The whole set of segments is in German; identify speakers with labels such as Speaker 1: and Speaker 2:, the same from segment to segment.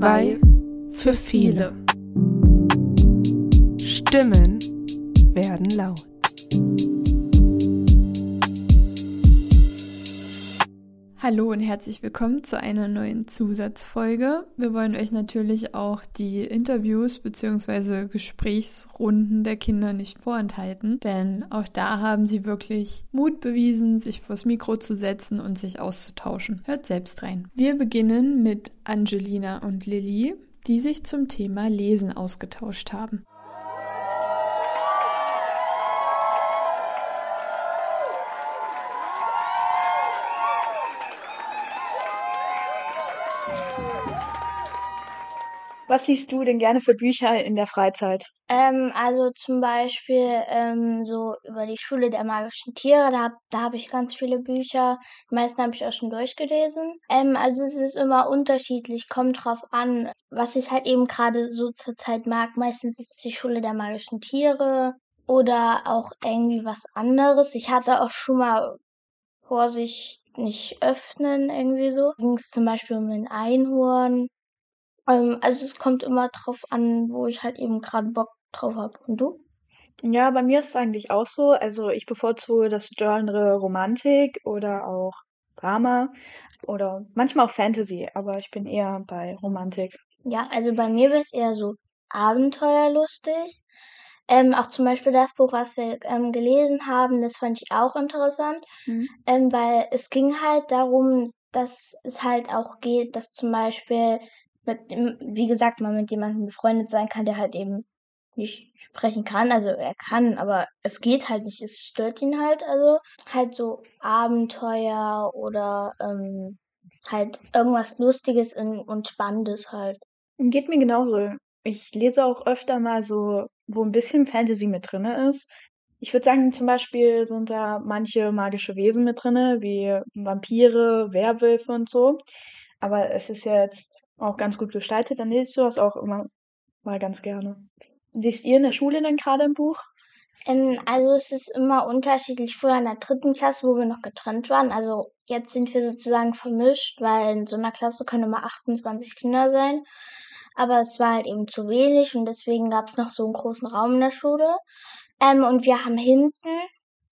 Speaker 1: Zwei für viele. Stimmen werden laut.
Speaker 2: Hallo und herzlich willkommen zu einer neuen Zusatzfolge. Wir wollen euch natürlich auch die Interviews bzw. Gesprächsrunden der Kinder nicht vorenthalten, denn auch da haben sie wirklich Mut bewiesen, sich vors Mikro zu setzen und sich auszutauschen. Hört selbst rein. Wir beginnen mit Angelina und Lilly, die sich zum Thema Lesen ausgetauscht haben.
Speaker 3: Was siehst du denn gerne für Bücher in der Freizeit?
Speaker 4: Ähm, also zum Beispiel ähm, so über die Schule der magischen Tiere, da, da habe ich ganz viele Bücher. Die meisten habe ich auch schon durchgelesen. Ähm, also es ist immer unterschiedlich, kommt drauf an, was ich halt eben gerade so zurzeit mag. Meistens ist es die Schule der magischen Tiere oder auch irgendwie was anderes. Ich hatte auch schon mal Vorsicht nicht öffnen, irgendwie so. Ging es zum Beispiel um ein Einhorn ähm, also es kommt immer drauf an, wo ich halt eben gerade Bock drauf habe. Und du?
Speaker 3: Ja, bei mir ist es eigentlich auch so. Also ich bevorzuge das Genre Romantik oder auch Drama oder manchmal auch Fantasy, aber ich bin eher bei Romantik.
Speaker 4: Ja, also bei mir wäre es eher so abenteuerlustig. Ähm, auch zum Beispiel das Buch, was wir ähm, gelesen haben, das fand ich auch interessant, mhm. ähm, weil es ging halt darum, dass es halt auch geht, dass zum Beispiel mit, wie gesagt, man mit jemandem befreundet sein kann, der halt eben nicht sprechen kann. Also er kann, aber es geht halt nicht. Es stört ihn halt. Also halt so Abenteuer oder ähm, halt irgendwas Lustiges und Spannendes halt.
Speaker 3: Geht mir genauso. Ich lese auch öfter mal so, wo ein bisschen Fantasy mit drin ist. Ich würde sagen, zum Beispiel sind da manche magische Wesen mit drin, wie Vampire, Werwölfe und so. Aber es ist jetzt auch ganz gut gestaltet, dann lese ich sowas auch immer mal ganz gerne. Liest ihr in der Schule denn gerade ein Buch?
Speaker 4: Ähm, also es ist immer unterschiedlich. Früher in der dritten Klasse, wo wir noch getrennt waren. Also jetzt sind wir sozusagen vermischt, weil in so einer Klasse können immer 28 Kinder sein. Aber es war halt eben zu wenig und deswegen gab es noch so einen großen Raum in der Schule. Ähm, und wir haben hinten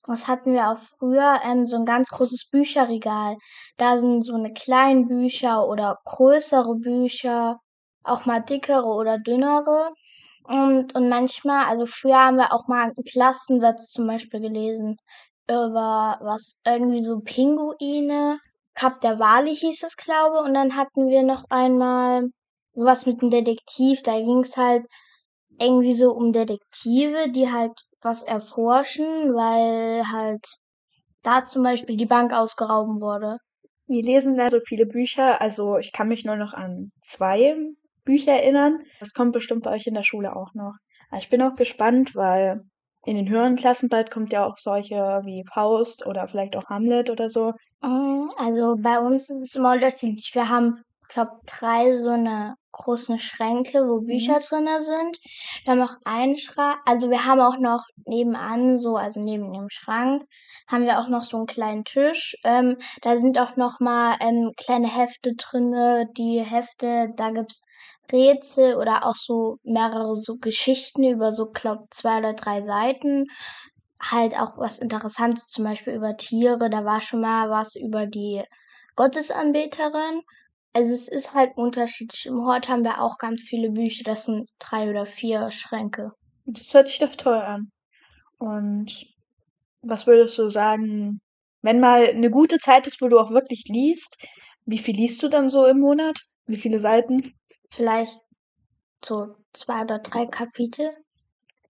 Speaker 4: das hatten wir auch früher, ähm, so ein ganz großes Bücherregal. Da sind so eine kleinen Bücher oder größere Bücher, auch mal dickere oder dünnere. Und, und manchmal, also früher haben wir auch mal einen Klassensatz zum Beispiel gelesen über was, irgendwie so Pinguine. Kap der Wali hieß es, glaube Und dann hatten wir noch einmal sowas mit einem Detektiv. Da ging es halt irgendwie so um Detektive, die halt was erforschen, weil halt da zum Beispiel die Bank ausgeraubt wurde.
Speaker 3: Wir lesen da so viele Bücher, also ich kann mich nur noch an zwei Bücher erinnern. Das kommt bestimmt bei euch in der Schule auch noch. Ich bin auch gespannt, weil in den höheren Klassen bald kommt ja auch solche wie Faust oder vielleicht auch Hamlet oder so.
Speaker 4: Mm, also bei uns ist es immer unterschiedlich. Wir haben, glaube, drei so eine großen Schränke, wo Bücher mhm. drinne sind. Wir haben auch einen Schrank, also wir haben auch noch nebenan, so, also neben dem Schrank, haben wir auch noch so einen kleinen Tisch. Ähm, da sind auch noch mal ähm, kleine Hefte drinne. Die Hefte, da gibt's Rätsel oder auch so mehrere so Geschichten über so, glaub, zwei oder drei Seiten. Halt auch was Interessantes, zum Beispiel über Tiere. Da war schon mal was über die Gottesanbeterin. Also es ist halt unterschiedlich. Im Hort haben wir auch ganz viele Bücher. Das sind drei oder vier Schränke.
Speaker 3: Das hört sich doch toll an. Und was würdest du sagen, wenn mal eine gute Zeit ist, wo du auch wirklich liest, wie viel liest du dann so im Monat? Wie viele Seiten?
Speaker 4: Vielleicht so zwei oder drei Kapitel.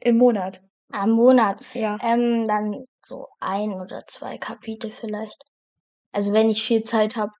Speaker 3: Im Monat?
Speaker 4: Am Monat.
Speaker 3: Ja.
Speaker 4: Ähm, dann so ein oder zwei Kapitel vielleicht. Also wenn ich viel Zeit habe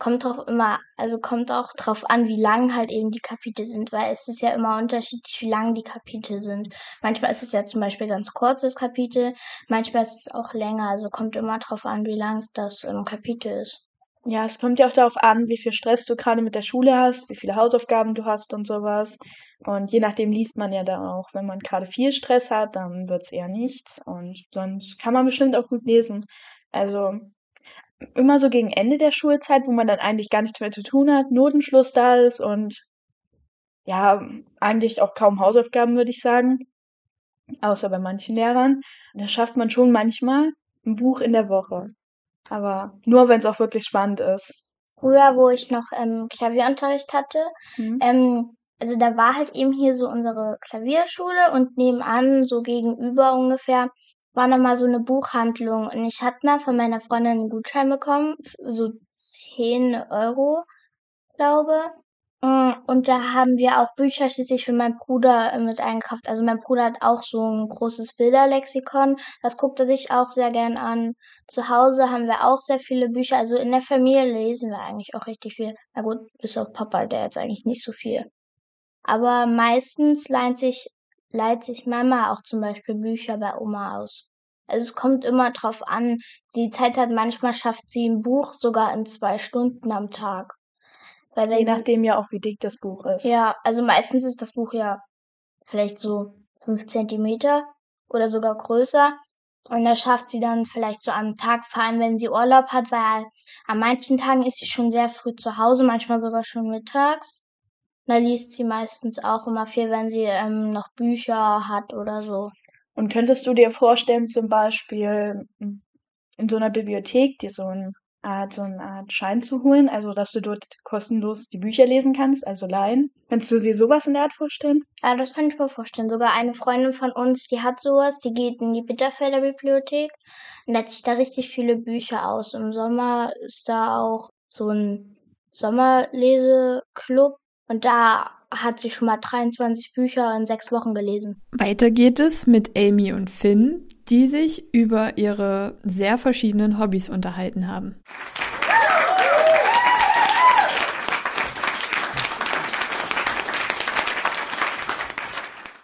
Speaker 4: kommt auch immer, also kommt auch drauf an, wie lang halt eben die Kapitel sind, weil es ist ja immer unterschiedlich, wie lang die Kapitel sind. Manchmal ist es ja zum Beispiel ganz kurzes Kapitel, manchmal ist es auch länger, also kommt immer drauf an, wie lang das ähm, Kapitel ist.
Speaker 3: Ja, es kommt ja auch darauf an, wie viel Stress du gerade mit der Schule hast, wie viele Hausaufgaben du hast und sowas. Und je nachdem liest man ja dann auch. Wenn man gerade viel Stress hat, dann wird's eher nichts. Und sonst kann man bestimmt auch gut lesen. Also immer so gegen Ende der Schulzeit, wo man dann eigentlich gar nichts mehr zu tun hat, Notenschluss da ist und ja, eigentlich auch kaum Hausaufgaben, würde ich sagen. Außer bei manchen Lehrern. Da schafft man schon manchmal ein Buch in der Woche. Aber nur, wenn es auch wirklich spannend ist.
Speaker 4: Früher, wo ich noch ähm, Klavierunterricht hatte,
Speaker 3: Mhm.
Speaker 4: ähm, also da war halt eben hier so unsere Klavierschule und nebenan, so gegenüber ungefähr, war nochmal so eine Buchhandlung. Und ich hatte mal von meiner Freundin einen Gutschein bekommen, so 10 Euro, glaube. Mm, Und da haben wir auch Bücher schließlich für meinen Bruder äh, mit eingekauft. Also mein Bruder hat auch so ein großes Bilderlexikon. Das guckt er sich auch sehr gern an. Zu Hause haben wir auch sehr viele Bücher. Also in der Familie lesen wir eigentlich auch richtig viel. Na gut, bis auf Papa, der jetzt eigentlich nicht so viel. Aber meistens leiht sich, leiht sich Mama auch zum Beispiel Bücher bei Oma aus. Also es kommt immer drauf an. Die Zeit hat, manchmal schafft sie ein Buch sogar in zwei Stunden am Tag. Weil
Speaker 3: Je nachdem ja auch, wie dick das Buch ist.
Speaker 4: ja, also meistens ist das Buch ja vielleicht so fünf Zentimeter oder sogar größer. Und das schafft sie dann vielleicht so am Tag, vor allem wenn sie Urlaub hat, weil an manchen Tagen ist sie schon sehr früh zu Hause, manchmal sogar schon mittags. Da liest sie meistens auch immer viel, wenn sie ähm, noch Bücher hat oder so.
Speaker 3: Und könntest du dir vorstellen, zum Beispiel m, in so einer Bibliothek dir so ein Art, so eine Art Schein zu holen, also dass du dort kostenlos die Bücher lesen kannst, also leihen? Könntest du dir sowas in der Art vorstellen?
Speaker 4: Ja, das kann ich mir vorstellen. Sogar eine Freundin von uns, die hat sowas, die geht in die Bitterfelder Bibliothek und lädt sich da richtig viele Bücher aus. Im Sommer ist da auch so ein Sommerleseclub und da hat sie schon mal 23 Bücher in sechs Wochen gelesen.
Speaker 2: Weiter geht es mit Amy und Finn, die sich über ihre sehr verschiedenen Hobbys unterhalten haben.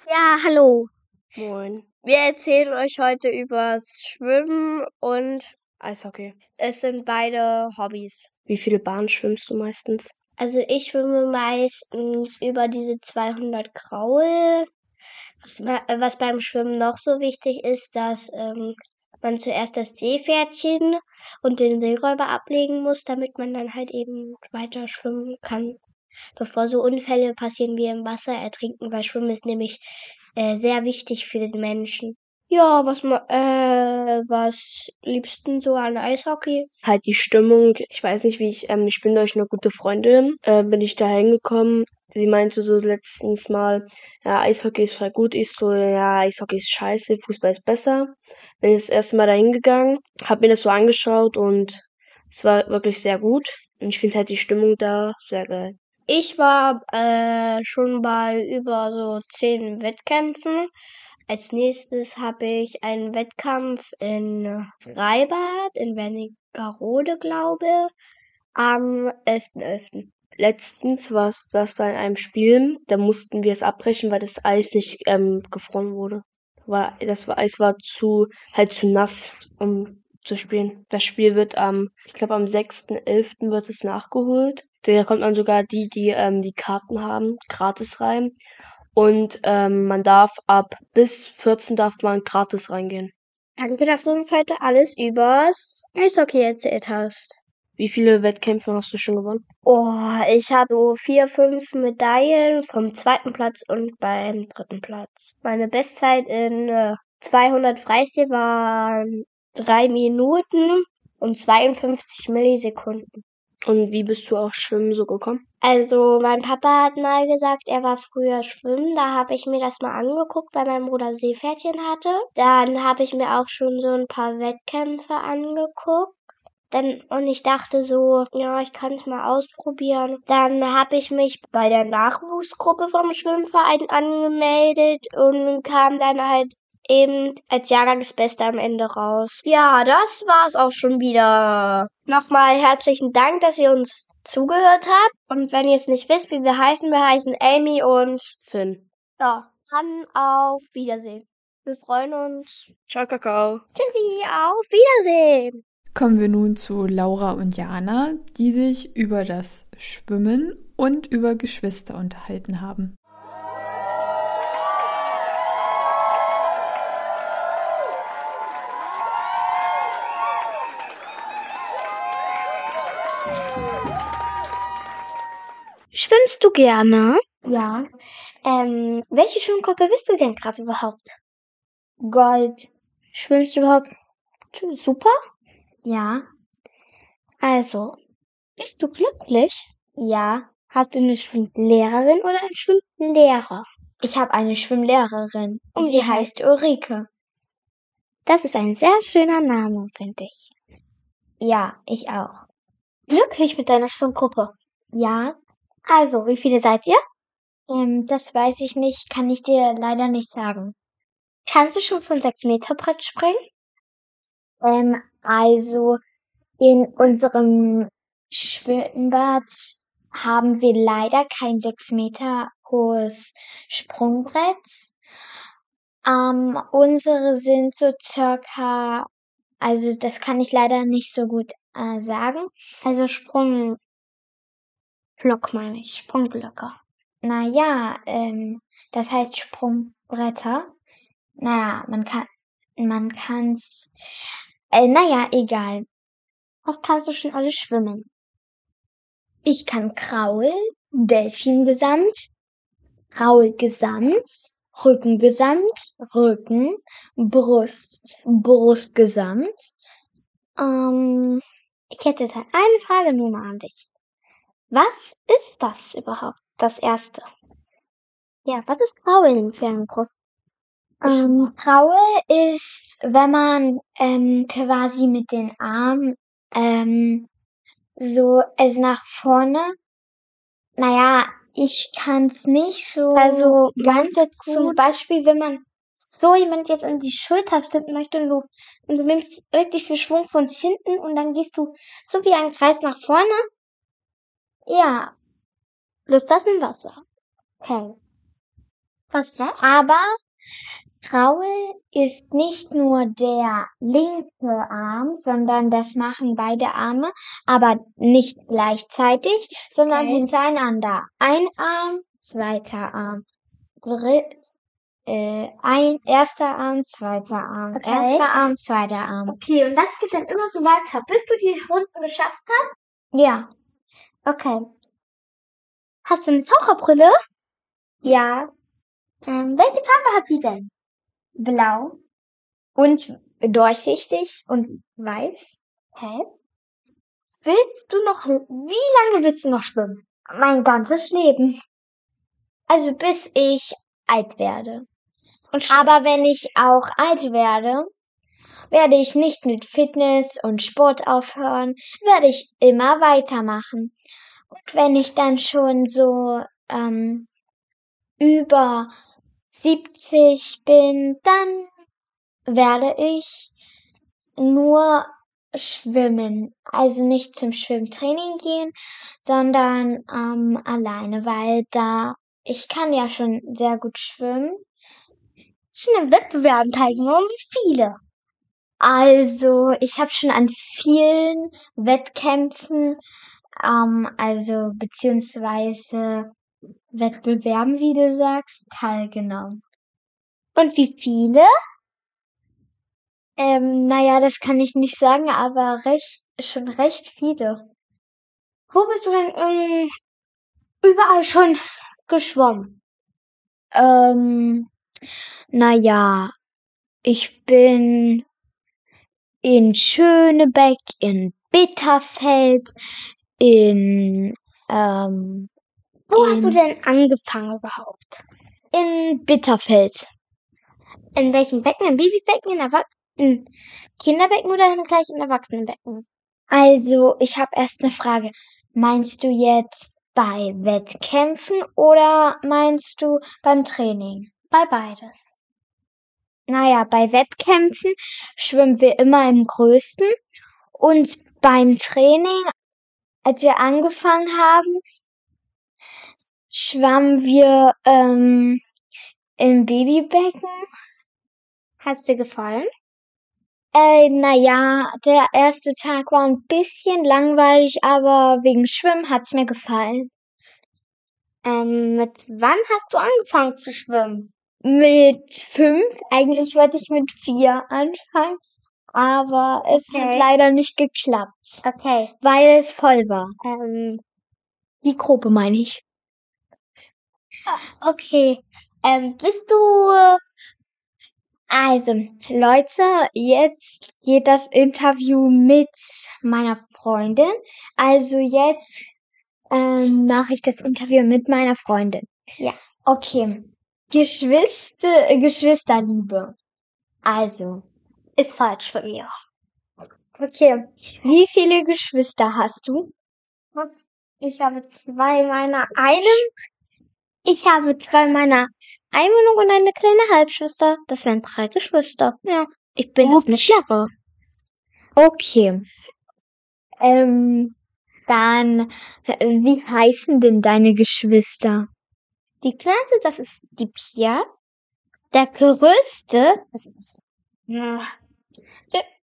Speaker 5: Ja, hallo. Moin. Wir erzählen euch heute übers Schwimmen und Eishockey. Es sind beide Hobbys. Wie viele Bahnen schwimmst du meistens?
Speaker 4: Also ich schwimme meistens über diese 200 Kraul. Was, äh, was beim Schwimmen noch so wichtig ist, dass ähm, man zuerst das Seepferdchen und den Seeräuber ablegen muss, damit man dann halt eben weiter schwimmen kann. Bevor so Unfälle passieren wie im Wasser ertrinken, weil Schwimmen ist nämlich äh, sehr wichtig für den Menschen.
Speaker 5: Ja, was ma äh, was liebst du so an Eishockey?
Speaker 6: halt die Stimmung. Ich weiß nicht, wie ich, ähm, ich bin durch eine gute Freundin, äh, bin ich da hingekommen. Sie meinte so letztens mal, ja, Eishockey ist voll gut. Ich so, ja, Eishockey ist scheiße, Fußball ist besser. Bin das erste Mal da hingegangen, hab mir das so angeschaut und es war wirklich sehr gut. Und ich finde halt die Stimmung da sehr geil.
Speaker 5: Ich war äh, schon bei über so zehn Wettkämpfen. Als nächstes habe ich einen Wettkampf in Freibad in Wernigerode, glaube am 11.11.
Speaker 6: Letztens war es bei einem Spiel, da mussten wir es abbrechen, weil das Eis nicht ähm, gefroren wurde. War, das war, Eis war zu, halt zu nass, um zu spielen. Das Spiel wird am, ich glaube am 6.11. wird es nachgeholt. Da kommt man sogar die, die ähm, die Karten haben, gratis rein. Und ähm, man darf ab bis 14 darf man gratis reingehen.
Speaker 5: Danke, dass du uns heute alles übers Eishockey erzählt hast.
Speaker 6: Wie viele Wettkämpfe hast du schon gewonnen?
Speaker 5: Oh, ich habe so vier, fünf Medaillen vom zweiten Platz und beim dritten Platz. Meine Bestzeit in äh, 200 Freistil waren drei Minuten und 52 Millisekunden.
Speaker 6: Und wie bist du auf Schwimmen so gekommen?
Speaker 5: Also, mein Papa hat mal gesagt, er war früher schwimmen. Da habe ich mir das mal angeguckt, weil mein Bruder Seepferdchen hatte. Dann habe ich mir auch schon so ein paar Wettkämpfe angeguckt. Dann, und ich dachte so, ja, ich kann es mal ausprobieren. Dann habe ich mich bei der Nachwuchsgruppe vom Schwimmverein angemeldet und kam dann halt eben als Jahrgangsbeste am Ende raus. Ja, das war's auch schon wieder. Nochmal herzlichen Dank, dass ihr uns zugehört habt. Und wenn ihr es nicht wisst, wie wir heißen, wir heißen Amy und
Speaker 6: Finn.
Speaker 5: ja, dann auf Wiedersehen. Wir freuen uns.
Speaker 6: Ciao, Kakao.
Speaker 5: Tschüssi, auf Wiedersehen.
Speaker 2: Kommen wir nun zu Laura und Jana, die sich über das Schwimmen und über Geschwister unterhalten haben.
Speaker 5: Schwimmst du gerne?
Speaker 7: Ja. Ähm, welche Schwimmgruppe bist du denn gerade überhaupt? Gold. Schwimmst du überhaupt super? Ja. Also, bist du glücklich? Ja. Hast du eine Schwimmlehrerin oder einen Schwimmlehrer? Ich habe eine Schwimmlehrerin. Und sie heißt Ulrike. Das ist ein sehr schöner Name, finde ich. Ja, ich auch. Glücklich mit deiner Schwimmgruppe? Ja. Also, wie viele seid ihr? Ähm, das weiß ich nicht, kann ich dir leider nicht sagen. Kannst du schon von sechs Meter Brett springen? Ähm, also in unserem Schwimmbad haben wir leider kein sechs Meter hohes Sprungbrett. Ähm, unsere sind so circa, also das kann ich leider nicht so gut äh, sagen. Also Sprungblock meine ich, Sprungblöcke. Naja, ähm, das heißt Sprungbretter. Naja, man kann, man kann's, äh, naja, egal. Was kannst du schon alles schwimmen? Ich kann Kraul, Delfingesamt, Kraulgesamt, Rückengesamt, Rücken, Brust, Brustgesamt. Ähm, ich hätte dann eine Frage nur mal an dich. Was ist das überhaupt, das erste? Ja, was ist Kraulen für eine Brust? Ähm, Kraul ist, wenn man ähm, quasi mit den Armen ähm, so es nach vorne. Naja, ich kann's nicht so
Speaker 8: Also,
Speaker 7: ganz
Speaker 8: zum. Beispiel, wenn man so jemand jetzt an die Schulter stimmen möchte und so, und du nimmst richtig viel Schwung von hinten und dann gehst du so wie ein Kreis nach vorne,
Speaker 7: Ja,
Speaker 8: löst das in Wasser. Okay. Was noch?
Speaker 7: aber Kraul ist nicht nur der linke Arm, sondern das machen beide Arme, aber nicht gleichzeitig, sondern
Speaker 8: Okay.
Speaker 7: hintereinander. Ein Arm, zweiter Arm, dritt, äh, ein erster Arm, zweiter Arm,
Speaker 8: Okay.
Speaker 7: erster Arm, zweiter Arm.
Speaker 8: Okay, und das geht dann immer so weiter, bis du die Runden geschafft hast?
Speaker 7: Ja,
Speaker 8: Okay. Hast du eine Taucherbrille?
Speaker 7: ja,
Speaker 8: Ähm, welche Farbe hat die denn?
Speaker 7: blau und durchsichtig und weiß.
Speaker 8: Okay. Willst du noch, wie lange willst du noch schwimmen?
Speaker 7: Mein ganzes Leben. Also bis ich alt werde. Aber wenn ich auch alt werde, werde ich nicht mit Fitness und Sport aufhören, werde ich immer weitermachen. Und wenn ich dann schon so ähm, über 70 bin, dann werde ich nur schwimmen. Also nicht zum Schwimmtraining gehen, sondern ähm, alleine, weil da ich kann ja schon sehr gut schwimmen.
Speaker 8: An Wettbewerben teilgenommen? Wie viele?
Speaker 7: Also, ich habe schon an vielen Wettkämpfen, ähm, also beziehungsweise Wettbewerben, wie du sagst, teilgenommen.
Speaker 8: Und wie viele?
Speaker 7: Ähm, naja, das kann ich nicht sagen, aber recht, schon recht viele.
Speaker 8: Wo bist du denn ähm, überall schon geschwommen?
Speaker 7: Ähm, naja, ich bin in Schönebeck, in Bitterfeld, in, ähm,
Speaker 8: Wo hast du
Speaker 7: in-
Speaker 8: denn angefangen überhaupt?
Speaker 7: in Bitterfeld.
Speaker 8: In welchem Becken? Im Babybecken, in, Erwa in Kinderbecken oder in gleich in Erwachsenenbecken?
Speaker 7: Also, ich habe erst eine Frage. Meinst du jetzt bei Wettkämpfen oder meinst du beim Training?
Speaker 8: Bei beides.
Speaker 7: Naja, bei Wettkämpfen schwimmen wir immer im größten und beim Training, als wir angefangen haben, schwammen wir ähm, im Babybecken.
Speaker 8: Hat's dir gefallen?
Speaker 7: Äh, naja, der erste Tag war ein bisschen langweilig, aber wegen Schwimmen hat's mir gefallen.
Speaker 8: Ähm, mit wann hast du angefangen zu schwimmen?
Speaker 7: Mit fünf, eigentlich wollte ich mit vier anfangen, aber es hat
Speaker 8: Okay.
Speaker 7: leider nicht geklappt,
Speaker 8: Okay.
Speaker 7: weil es voll war.
Speaker 8: Ähm,
Speaker 7: Die Gruppe meine ich. Okay. Ähm, bist du. Also, Leute, jetzt geht das Interview mit meiner Freundin. Also jetzt ähm, mache ich das Interview mit meiner Freundin.
Speaker 9: Ja.
Speaker 7: Okay. Geschwister, äh, Geschwisterliebe. Also,
Speaker 9: Ist falsch von ihr.
Speaker 7: okay. Wie viele Geschwister hast du?
Speaker 9: Ich habe zwei meiner einem. Ich habe zwei meiner Einwohnung und eine kleine Halbschwester. Das wären drei Geschwister. Ja. Ich bin jetzt eine Schlappe.
Speaker 7: Okay. Ähm, dann, wie heißen denn deine Geschwister?
Speaker 9: Die kleinste, das ist die Pia. Der größte, das ist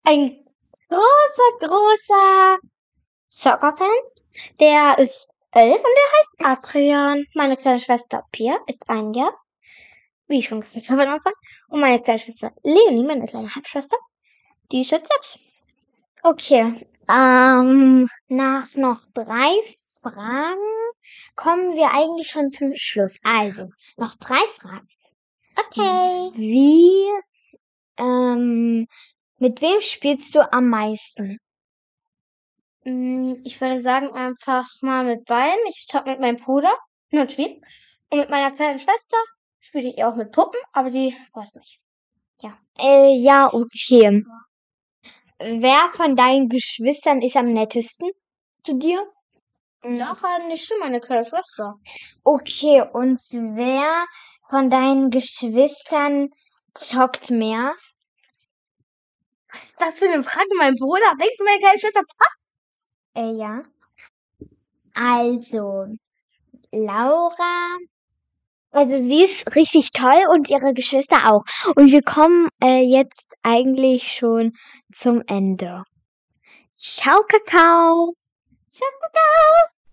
Speaker 9: ein großer, großer Soccer-Fan. Der ist elf und der heißt Adrian. Meine kleine Schwester Pia ist ein Jahr. Wie ich schon gesagt habe am Anfang. Und meine kleine Schwester Leonie, meine kleine Halbschwester, die ist jetzt sechs.
Speaker 7: Okay. Ähm, nach noch drei Fragen kommen wir eigentlich schon zum Schluss. Also, noch drei Fragen.
Speaker 9: Okay.
Speaker 7: Wie, ähm, mit wem spielst du am meisten?
Speaker 9: Mm, Ich würde sagen, einfach mal mit beiden. Ich zock mit meinem Bruder nur ein Spiel. Und mit meiner kleinen Schwester spiele ich auch mit Puppen, aber die weiß nicht.
Speaker 7: Äh, ja, okay. Wer von deinen Geschwistern ist am nettesten zu dir?
Speaker 9: Doch, halt nicht schon meine kleine Schwester.
Speaker 7: Okay, und wer von deinen Geschwistern zockt mehr?
Speaker 9: Was ist das für eine Frage, mein Bruder? Denkst du, meine kleine Schwester zockt?
Speaker 7: Äh, ja. Also, Laura. Also sie ist richtig toll und ihre Geschwister auch. Und wir kommen äh, jetzt eigentlich schon zum Ende. Ciao, Kakao.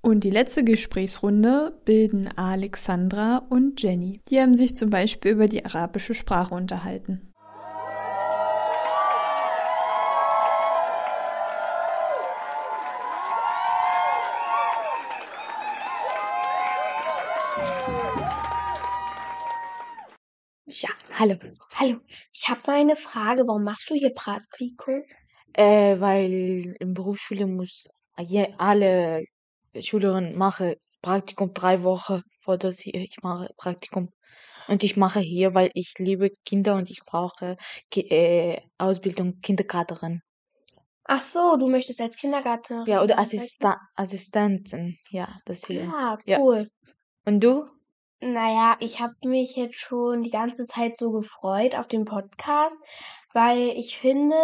Speaker 2: Und die letzte Gesprächsrunde bilden Alexandra und Jenny. Die haben sich zum Beispiel über die arabische Sprache unterhalten.
Speaker 10: Ja, hallo.
Speaker 9: Hallo, ich habe mal eine Frage. Warum machst du hier Praktikum?
Speaker 10: Äh, weil in Berufsschule muss je, alle Schülerinnen machen Praktikum drei Wochen vor das hier. Ich mache Praktikum. Und ich mache hier, weil ich liebe Kinder und ich brauche äh, Ausbildung Kindergärtnerin.
Speaker 9: Ach so, du möchtest als Kindergärtnerin
Speaker 10: Ja, oder? Assista Assistentin. Ja, das hier.
Speaker 9: Ah,
Speaker 10: Ja.
Speaker 9: cool.
Speaker 10: Und du?
Speaker 9: Naja, ich habe mich jetzt schon die ganze Zeit so gefreut auf den Podcast, weil ich finde,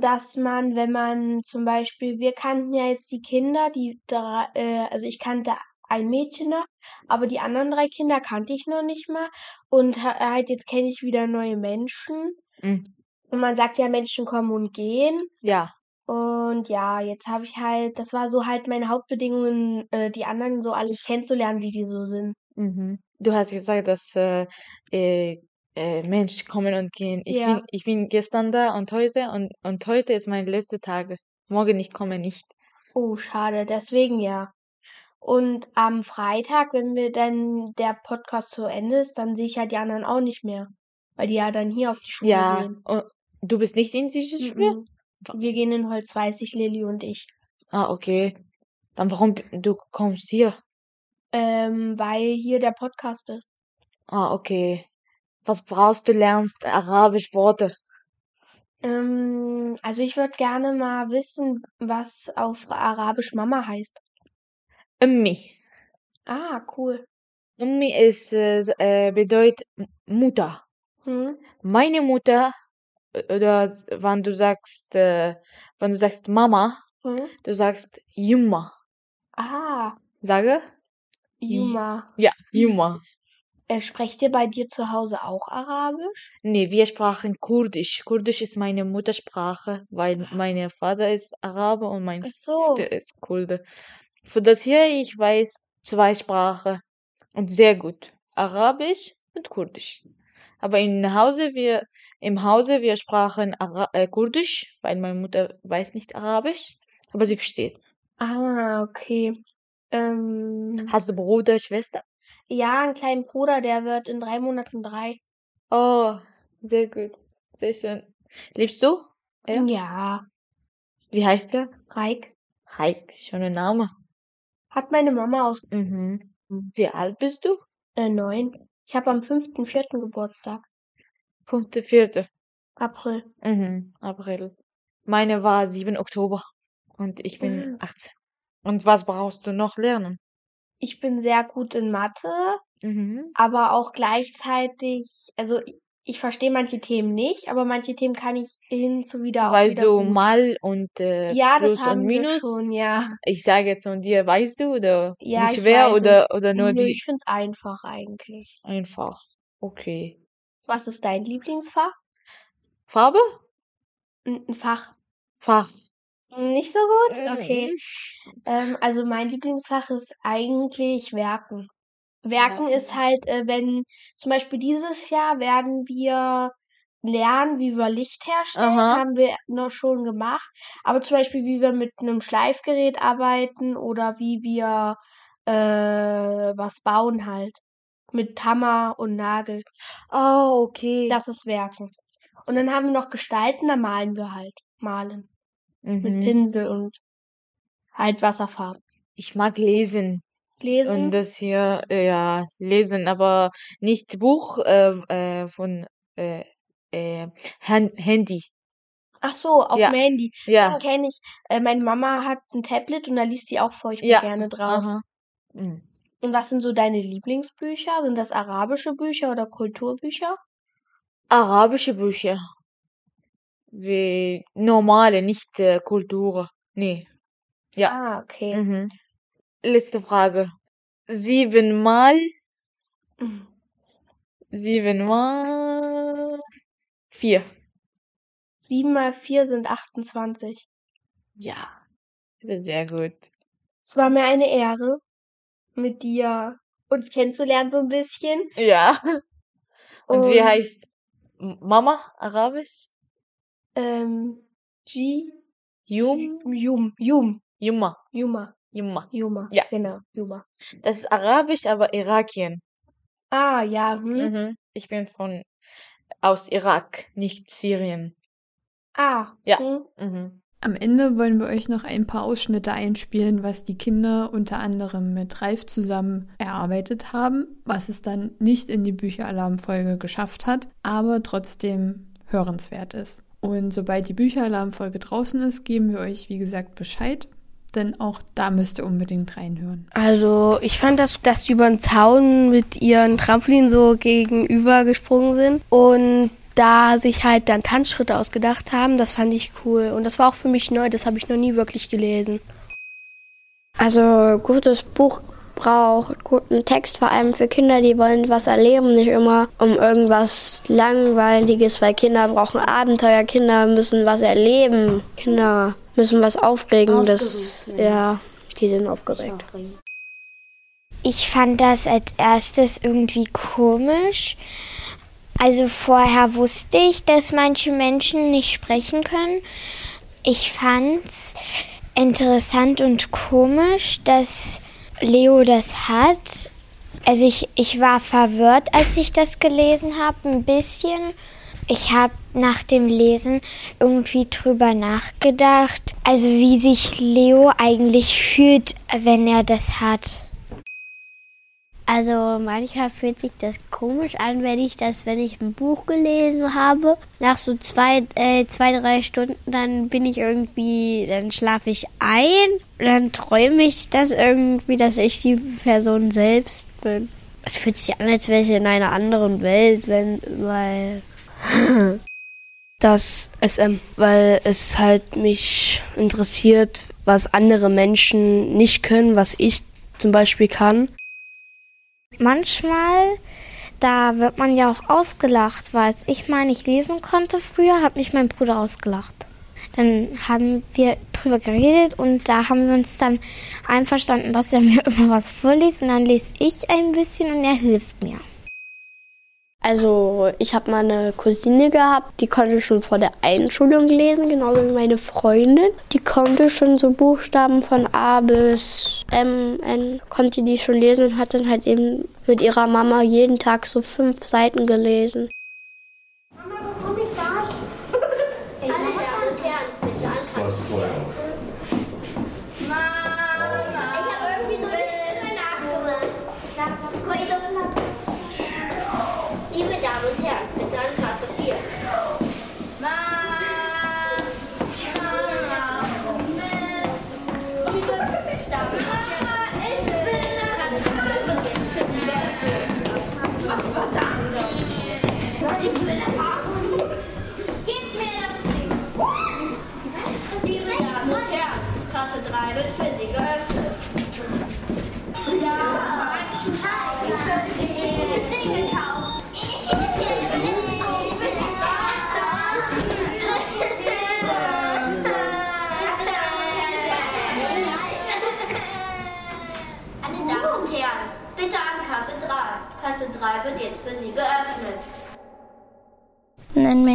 Speaker 9: dass man, wenn man zum Beispiel, wir kannten ja jetzt die Kinder, die drei, äh, also ich kannte ein Mädchen noch, aber die anderen drei Kinder kannte ich noch nicht mal. Und ha- halt jetzt kenne ich wieder neue Menschen.
Speaker 10: Mhm.
Speaker 9: Und man sagt ja, Menschen kommen und gehen.
Speaker 10: Ja.
Speaker 9: Und ja, jetzt habe ich halt, das war so halt meine Hauptbedingungen, äh, die anderen so alle kennenzulernen, wie die so sind.
Speaker 10: Mhm. Du hast gesagt, dass äh, äh, Menschen kommen und gehen. Ich
Speaker 9: Ja.
Speaker 10: bin, ich bin gestern da und heute und, und heute ist mein letzter Tag. Morgen ich komme nicht.
Speaker 9: Oh, schade, deswegen ja. Und am Freitag, wenn wir dann der Podcast zu Ende ist, dann sehe ich ja die anderen auch nicht mehr. Weil die ja dann hier auf die Schule
Speaker 10: Ja,
Speaker 9: gehen.
Speaker 10: und du bist nicht in dieses Spiel?
Speaker 9: Mhm. Wir gehen in Holzweißig, Lilly und ich.
Speaker 10: Ah, okay. Dann warum du kommst hier?
Speaker 9: Ähm, weil hier der Podcast ist.
Speaker 10: Ah, okay. Was brauchst du lernst Arabisch Worte?
Speaker 9: Ähm, also ich würde gerne mal wissen, was auf Arabisch Mama heißt.
Speaker 10: Ummi.
Speaker 9: Ah, cool.
Speaker 10: Ummi ist äh, äh, bedeutet Mutter.
Speaker 9: Hm?
Speaker 10: Meine Mutter äh, oder wenn du sagst äh, wenn du sagst Mama,
Speaker 9: Hm?
Speaker 10: du sagst Yumma.
Speaker 9: Ah,
Speaker 10: Sage?
Speaker 9: Juma.
Speaker 10: Ja, Yumma.
Speaker 9: Äh, sprecht ihr bei dir zu Hause auch Arabisch?
Speaker 10: Nee, wir sprachen Kurdisch. Kurdisch ist meine Muttersprache, weil mein Vater ist Araber und mein
Speaker 9: Ach so.
Speaker 10: Ist Kurde. Für das hier, ich weiß zwei Sprachen und sehr gut. Arabisch und Kurdisch. Aber in Hause, wir, im Hause, wir sprachen Ara äh, Kurdisch, weil meine Mutter weiß nicht Arabisch, aber sie versteht.
Speaker 9: Ah, okay. Ähm,
Speaker 10: Hast du Bruder, Schwester?
Speaker 9: Ja, einen kleinen Bruder, der wird in drei Monaten drei.
Speaker 10: Oh, sehr gut. Sehr schön. Liebst du? Ja.
Speaker 9: Ja,
Speaker 10: Wie heißt der?
Speaker 9: Reik.
Speaker 10: Heik, schöner Name.
Speaker 9: Hat meine Mama aus
Speaker 10: Mhm. Wie alt bist du?
Speaker 9: äh, neun. Ich habe am 5.4. Geburtstag.
Speaker 10: Fünfte, vierte.
Speaker 9: April.
Speaker 10: Mhm. April. Meine war 7 Oktober. Und ich bin
Speaker 9: Mhm.
Speaker 10: 18. Und was brauchst du noch lernen?
Speaker 9: Ich bin sehr gut in Mathe,
Speaker 10: Mhm.
Speaker 9: aber auch gleichzeitig, also ich verstehe manche Themen nicht, aber manche Themen kann ich hin zu wieder
Speaker 10: Weißt
Speaker 9: wieder
Speaker 10: du. Mal und äh,
Speaker 9: Ja, das
Speaker 10: Plus
Speaker 9: haben
Speaker 10: und
Speaker 9: wir
Speaker 10: Minus?
Speaker 9: schon, ja.
Speaker 10: Ich sage jetzt von dir, weißt du oder
Speaker 9: Ja,
Speaker 10: wie
Speaker 9: ich
Speaker 10: schwer oder
Speaker 9: es.
Speaker 10: oder nur
Speaker 9: Nö,
Speaker 10: die
Speaker 9: ich find's einfach eigentlich.
Speaker 10: einfach? Okay.
Speaker 9: Was ist dein Lieblingsfach?
Speaker 10: Farbe?
Speaker 9: Ein Fach.
Speaker 10: Fach.
Speaker 9: Nicht so gut? Okay.
Speaker 10: Mhm.
Speaker 9: Ähm, also mein Lieblingsfach ist eigentlich Werken. Werken
Speaker 10: Werken.
Speaker 9: ist halt, äh, wenn zum Beispiel dieses Jahr werden wir lernen, wie wir Licht herstellen,
Speaker 10: Aha.
Speaker 9: haben wir noch schon gemacht. Aber zum Beispiel, wie wir mit einem Schleifgerät arbeiten oder wie wir äh, was bauen halt. Mit Hammer und Nagel.
Speaker 10: Oh, okay.
Speaker 9: Das ist Werken. Und dann haben wir noch Gestalten, da malen wir halt. Malen. Mit
Speaker 10: Mhm.
Speaker 9: Pinsel und halt Wasserfarben.
Speaker 10: Ich mag lesen. Und
Speaker 9: Lesen.
Speaker 10: das hier, äh, ja, lesen, aber nicht Buch äh, äh, von äh, äh, Han Handy.
Speaker 9: Ach so, auf
Speaker 10: Ja.
Speaker 9: dem Handy.
Speaker 10: Ja,
Speaker 9: Den kenne ich. Äh, meine Mama hat ein Tablet und da liest sie auch furchtbar
Speaker 10: ja.
Speaker 9: gerne drauf.
Speaker 10: Aha. Mhm.
Speaker 9: Und was sind so deine Lieblingsbücher? Sind das arabische Bücher oder Kulturbücher?
Speaker 10: Arabische Bücher. Wie normale, nicht äh, Kultur. Nee. Ja.
Speaker 9: Ah, okay.
Speaker 10: Mhm. Letzte Frage. Siebenmal, siebenmal vier.
Speaker 9: Sieben mal vier sind 28.
Speaker 10: Ja, sehr gut.
Speaker 9: Es war mir eine Ehre, mit dir uns kennenzulernen so ein bisschen.
Speaker 10: Ja. Und wie
Speaker 9: Und
Speaker 10: heißt M- Mama Arabisch?
Speaker 9: Ähm, G,
Speaker 10: Yum?
Speaker 9: Yum, Yum,
Speaker 10: Yuma.
Speaker 9: Yuma,
Speaker 10: Yuma.
Speaker 9: Yuma.
Speaker 10: Ja.
Speaker 9: Genau, Yuma.
Speaker 10: Das ist Arabisch, aber Irakien.
Speaker 9: Ah, ja, hm.
Speaker 10: Mhm. Ich bin von aus Irak, nicht Syrien.
Speaker 9: Ah,
Speaker 10: Ja.
Speaker 9: hm.
Speaker 10: Mhm.
Speaker 2: Am Ende wollen wir euch noch ein paar Ausschnitte einspielen, was die Kinder unter anderem mit Ralf zusammen erarbeitet haben, was es dann nicht in die Bücheralarmfolge geschafft hat, aber trotzdem hörenswert ist. Und sobald die Bücheralarmfolge draußen ist, geben wir euch, wie gesagt, Bescheid, denn auch da müsst ihr unbedingt reinhören.
Speaker 6: Also ich fand das, dass die über den Zaun mit ihren Trampolin so gegenüber gesprungen sind und da sich halt dann Tanzschritte ausgedacht haben, das fand ich cool. Und das war auch für mich neu, das habe ich noch nie wirklich gelesen.
Speaker 9: Also gutes Buch braucht guten Text, vor allem für Kinder, die wollen was erleben, nicht immer um irgendwas Langweiliges, weil Kinder brauchen Abenteuer, Kinder müssen was erleben, Kinder müssen was Aufregendes. Ja, die sind aufgeregt.
Speaker 7: Ich fand das als erstes irgendwie komisch. Also vorher wusste ich, dass manche Menschen nicht sprechen können. Ich fand's interessant und komisch, dass Leo das hat. Also ich, ich war verwirrt, als ich das gelesen habe, ein bisschen. Ich habe nach dem Lesen irgendwie drüber nachgedacht, also wie sich Leo eigentlich fühlt, wenn er das hat.
Speaker 9: Also manchmal fühlt sich das komisch an, wenn ich das, wenn ich ein Buch gelesen habe. Nach so zwei, äh, zwei, drei Stunden, dann bin ich irgendwie, dann schlafe ich ein. Dann träume ich das irgendwie, dass ich die Person selbst bin. Es fühlt sich an, als wäre ich in einer anderen Welt, wenn, weil.
Speaker 6: Das SM, weil es halt mich interessiert, was andere Menschen nicht können, was ich zum Beispiel kann.
Speaker 7: Manchmal, da wird man ja auch ausgelacht, weil ich mal nicht lesen konnte früher, hat mich mein Bruder ausgelacht. Dann haben wir drüber geredet und da haben wir uns dann einverstanden, dass er mir immer was vorliest und dann lese ich ein bisschen und er hilft mir.
Speaker 5: Also ich habe mal eine Cousine gehabt, die konnte schon vor der Einschulung lesen, genauso wie meine Freundin. Die konnte schon so Buchstaben von A bis M, N, konnte die schon lesen und hat dann halt eben mit ihrer Mama jeden Tag so fünf Seiten gelesen.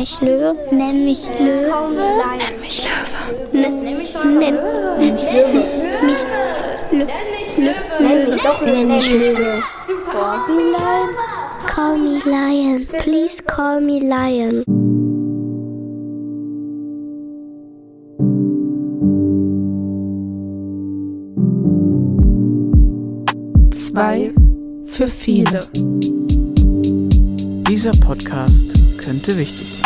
Speaker 7: Mich Löwe. Nenn mich Löwe.
Speaker 11: Nenn mich Löwe.
Speaker 7: Nenn, nenn mich Löwe. Nenn mich Löwe. Nenn mich doch nenn mich Löwe. Call me Lion. Call me Lion. Please call me Lion.
Speaker 1: Zwei für viele.
Speaker 12: Dieser Podcast könnte wichtig sein.